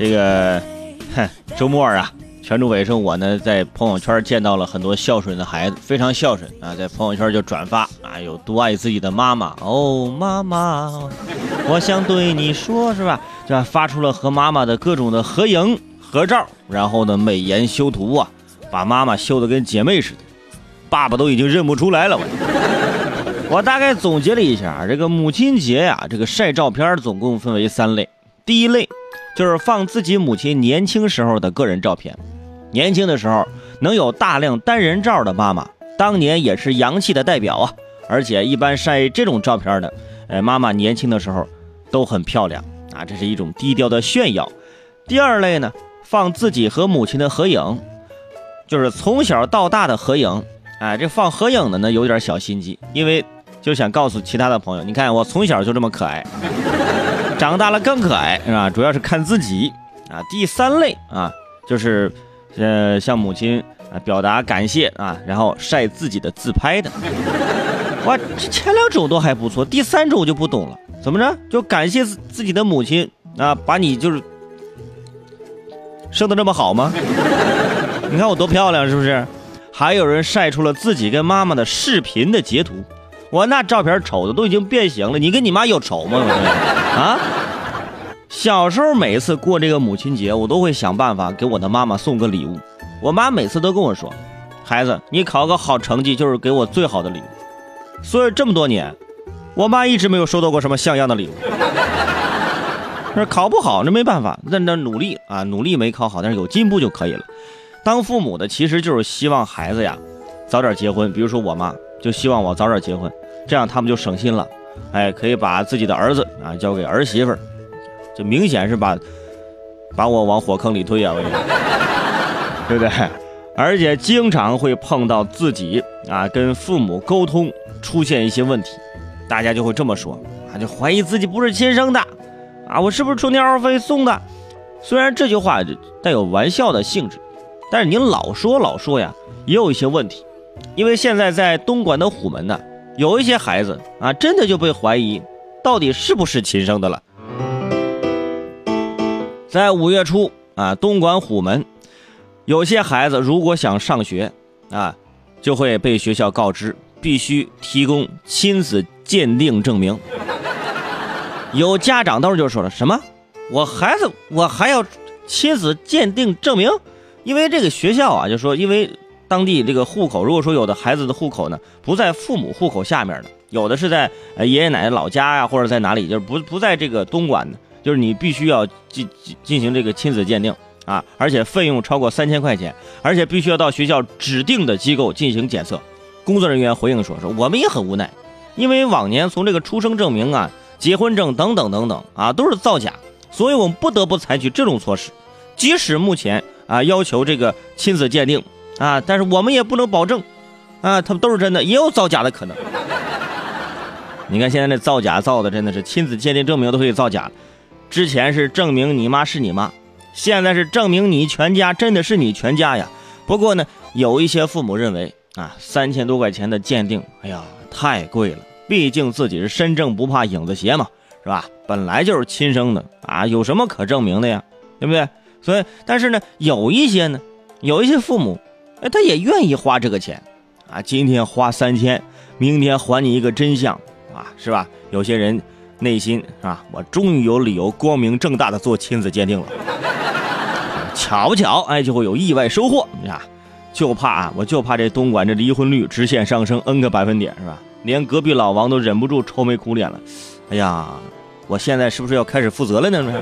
这个，哼，周末啊，全主伟生我呢在朋友圈见到了很多孝顺的孩子，非常孝顺啊，在朋友圈就转发啊，有多爱自己的妈妈哦，妈妈，我想对你说，是吧？这发出了和妈妈的各种的合影合照，然后呢美颜修图啊，把妈妈修的跟姐妹似的，爸爸都已经认不出来了。我 我大概总结了一下，这个母亲节呀，这个晒照片总共分为三类，第一类。就是放自己母亲年轻时候的个人照片，年轻的时候能有大量单人照的妈妈，当年也是洋气的代表啊！而且一般晒这种照片的，呃，妈妈年轻的时候都很漂亮啊，这是一种低调的炫耀。第二类呢，放自己和母亲的合影，就是从小到大的合影。哎，这放合影的呢有点小心机，因为就想告诉其他的朋友，你看我从小就这么可爱。长大了更可爱是吧？主要是看自己啊。第三类啊，就是呃向母亲啊表达感谢啊，然后晒自己的自拍的。哇，前两种都还不错，第三种我就不懂了，怎么着？就感谢自自己的母亲啊，把你就是生的这么好吗？你看我多漂亮，是不是？还有人晒出了自己跟妈妈的视频的截图。我那照片丑的都已经变形了，你跟你妈有仇吗？啊！小时候每次过这个母亲节，我都会想办法给我的妈妈送个礼物。我妈每次都跟我说：“孩子，你考个好成绩就是给我最好的礼物。”所以这么多年，我妈一直没有收到过什么像样的礼物。那考不好那没办法，那那努力啊，努力没考好，但是有进步就可以了。当父母的其实就是希望孩子呀早点结婚，比如说我妈就希望我早点结婚。这样他们就省心了，哎，可以把自己的儿子啊交给儿媳妇儿，这明显是把把我往火坑里推啊，对不对？而且经常会碰到自己啊跟父母沟通出现一些问题，大家就会这么说啊，就怀疑自己不是亲生的啊，我是不是充点费送的？虽然这句话带有玩笑的性质，但是您老说老说呀，也有一些问题，因为现在在东莞的虎门呢。有一些孩子啊，真的就被怀疑，到底是不是亲生的了。在五月初啊，东莞虎门，有些孩子如果想上学啊，就会被学校告知必须提供亲子鉴定证明。有家长当时就说了：“什么？我孩子我还要亲子鉴定证明？因为这个学校啊，就说因为。”当地这个户口，如果说有的孩子的户口呢不在父母户口下面的，有的是在呃爷爷奶奶老家呀，或者在哪里，就是不不在这个东莞的，就是你必须要进进行这个亲子鉴定啊，而且费用超过三千块钱，而且必须要到学校指定的机构进行检测。工作人员回应说说我们也很无奈，因为往年从这个出生证明啊、结婚证等等等等啊都是造假，所以我们不得不采取这种措施。即使目前啊要求这个亲子鉴定。啊！但是我们也不能保证，啊，他们都是真的，也有造假的可能。你看现在那造假造的真的是亲子鉴定证明都可以造假，之前是证明你妈是你妈，现在是证明你全家真的是你全家呀。不过呢，有一些父母认为啊，三千多块钱的鉴定，哎呀，太贵了。毕竟自己是身正不怕影子斜嘛，是吧？本来就是亲生的啊，有什么可证明的呀？对不对？所以，但是呢，有一些呢，有一些父母。哎，他也愿意花这个钱，啊，今天花三千，明天还你一个真相，啊，是吧？有些人内心是吧？我终于有理由光明正大的做亲子鉴定了，巧不巧？哎，就会有意外收获，你看，就怕啊，我就怕这东莞这离婚率直线上升 n 个百分点，是吧？连隔壁老王都忍不住愁眉苦脸了，哎呀，我现在是不是要开始负责了呢？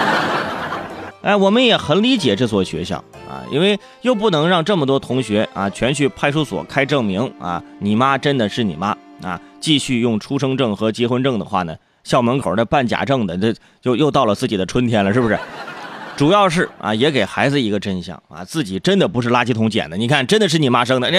哎，我们也很理解这所学校。因为又不能让这么多同学啊全去派出所开证明啊，你妈真的是你妈啊，继续用出生证和结婚证的话呢，校门口那办假证的，这就又到了自己的春天了，是不是？主要是啊，也给孩子一个真相啊，自己真的不是垃圾桶捡的，你看，真的是你妈生的，你。